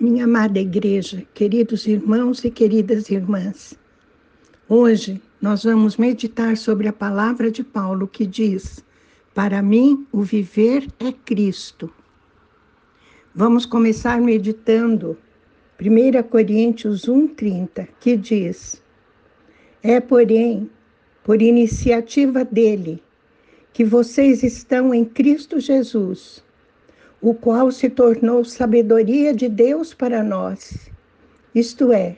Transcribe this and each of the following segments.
Minha amada igreja, queridos irmãos e queridas irmãs, hoje nós vamos meditar sobre a palavra de Paulo que diz: Para mim, o viver é Cristo. Vamos começar meditando 1 Coríntios 1,30, que diz: É, porém, por iniciativa dele, que vocês estão em Cristo Jesus o qual se tornou sabedoria de Deus para nós, isto é,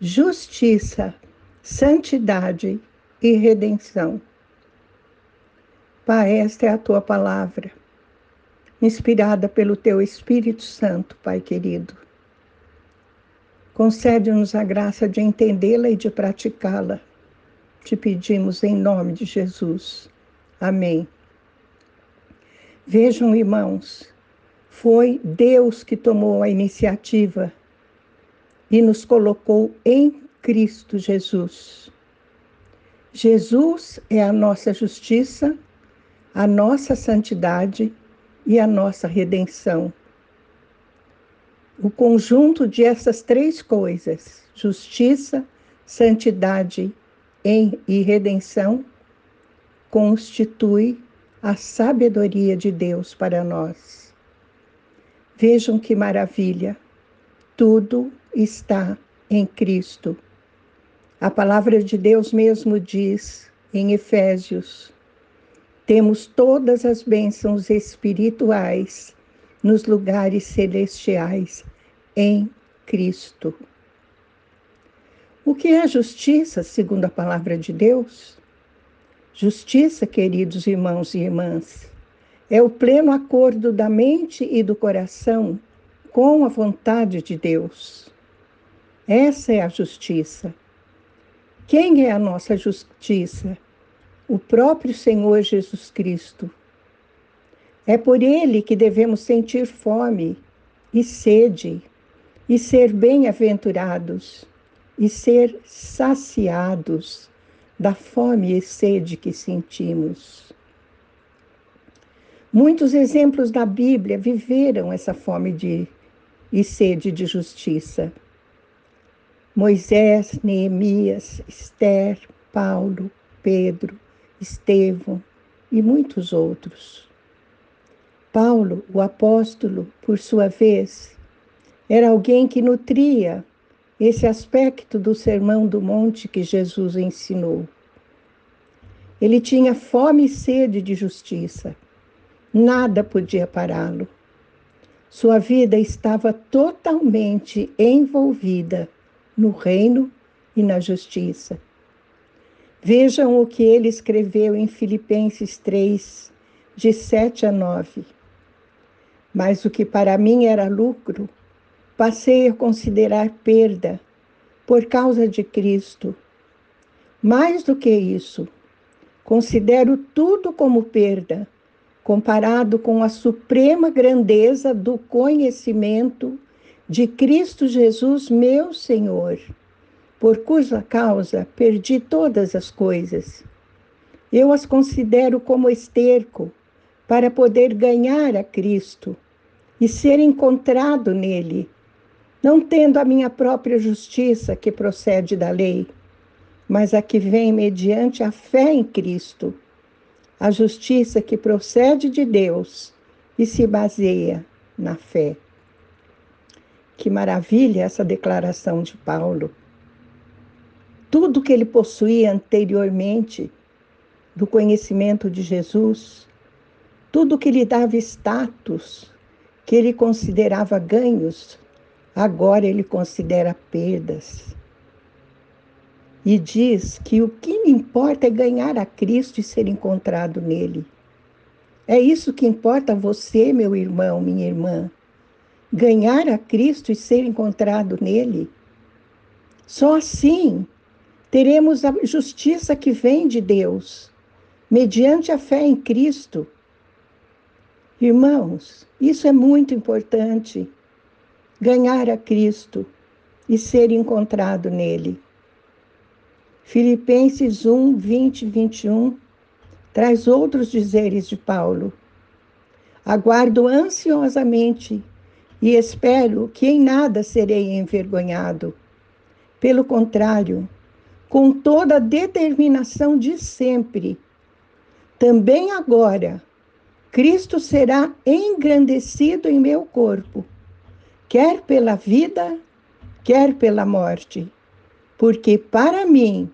justiça, santidade e redenção. Pai, esta é a tua palavra, inspirada pelo teu Espírito Santo, Pai querido. Concede-nos a graça de entendê-la e de praticá-la. Te pedimos em nome de Jesus. Amém. Vejam, irmãos, foi Deus que tomou a iniciativa e nos colocou em Cristo Jesus. Jesus é a nossa justiça, a nossa santidade e a nossa redenção. O conjunto de essas três coisas, justiça, santidade e redenção, constitui a sabedoria de Deus para nós. Vejam que maravilha! Tudo está em Cristo. A palavra de Deus mesmo diz em Efésios: temos todas as bênçãos espirituais nos lugares celestiais em Cristo. O que é justiça, segundo a palavra de Deus? Justiça, queridos irmãos e irmãs, é o pleno acordo da mente e do coração com a vontade de Deus. Essa é a justiça. Quem é a nossa justiça? O próprio Senhor Jesus Cristo. É por ele que devemos sentir fome e sede, e ser bem-aventurados, e ser saciados da fome e sede que sentimos. Muitos exemplos da Bíblia viveram essa fome de, e sede de justiça. Moisés, Neemias, Esther, Paulo, Pedro, Estevão e muitos outros. Paulo, o apóstolo, por sua vez, era alguém que nutria esse aspecto do Sermão do Monte que Jesus ensinou. Ele tinha fome e sede de justiça Nada podia pará-lo. Sua vida estava totalmente envolvida no reino e na justiça. Vejam o que ele escreveu em Filipenses 3, de 7 a 9. Mas o que para mim era lucro, passei a considerar perda por causa de Cristo. Mais do que isso, considero tudo como perda comparado com a suprema grandeza do conhecimento de Cristo Jesus, meu Senhor, por cuja causa perdi todas as coisas. Eu as considero como esterco para poder ganhar a Cristo e ser encontrado nele, não tendo a minha própria justiça que procede da lei, mas a que vem mediante a fé em Cristo a justiça que procede de Deus e se baseia na fé. Que maravilha essa declaração de Paulo. Tudo que ele possuía anteriormente do conhecimento de Jesus, tudo que lhe dava status, que ele considerava ganhos, agora ele considera perdas e diz que o que importa é ganhar a Cristo e ser encontrado nele. É isso que importa a você, meu irmão, minha irmã. Ganhar a Cristo e ser encontrado nele. Só assim teremos a justiça que vem de Deus, mediante a fé em Cristo. Irmãos, isso é muito importante. Ganhar a Cristo e ser encontrado nele. Filipenses 1, 20 e 21 traz outros dizeres de Paulo. Aguardo ansiosamente e espero que em nada serei envergonhado. Pelo contrário, com toda a determinação de sempre, também agora, Cristo será engrandecido em meu corpo, quer pela vida, quer pela morte, porque para mim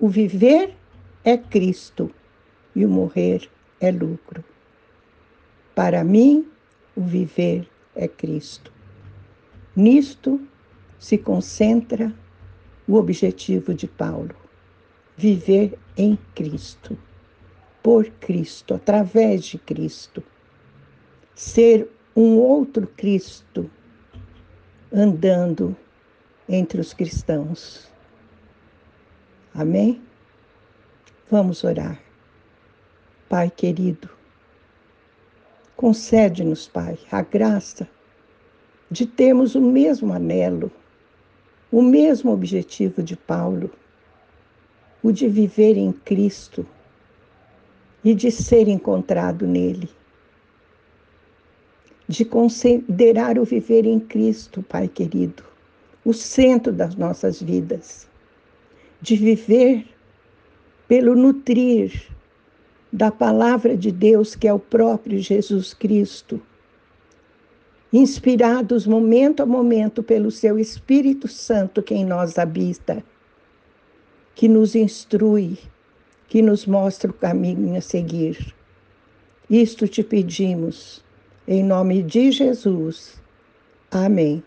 o viver é Cristo e o morrer é lucro. Para mim, o viver é Cristo. Nisto se concentra o objetivo de Paulo: viver em Cristo, por Cristo, através de Cristo. Ser um outro Cristo andando entre os cristãos. Amém? Vamos orar. Pai querido, concede-nos, Pai, a graça de termos o mesmo anelo, o mesmo objetivo de Paulo, o de viver em Cristo e de ser encontrado nele. De considerar o viver em Cristo, Pai querido, o centro das nossas vidas. De viver pelo nutrir da palavra de Deus, que é o próprio Jesus Cristo, inspirados momento a momento pelo seu Espírito Santo que em nós habita, que nos instrui, que nos mostra o caminho a seguir. Isto te pedimos, em nome de Jesus. Amém.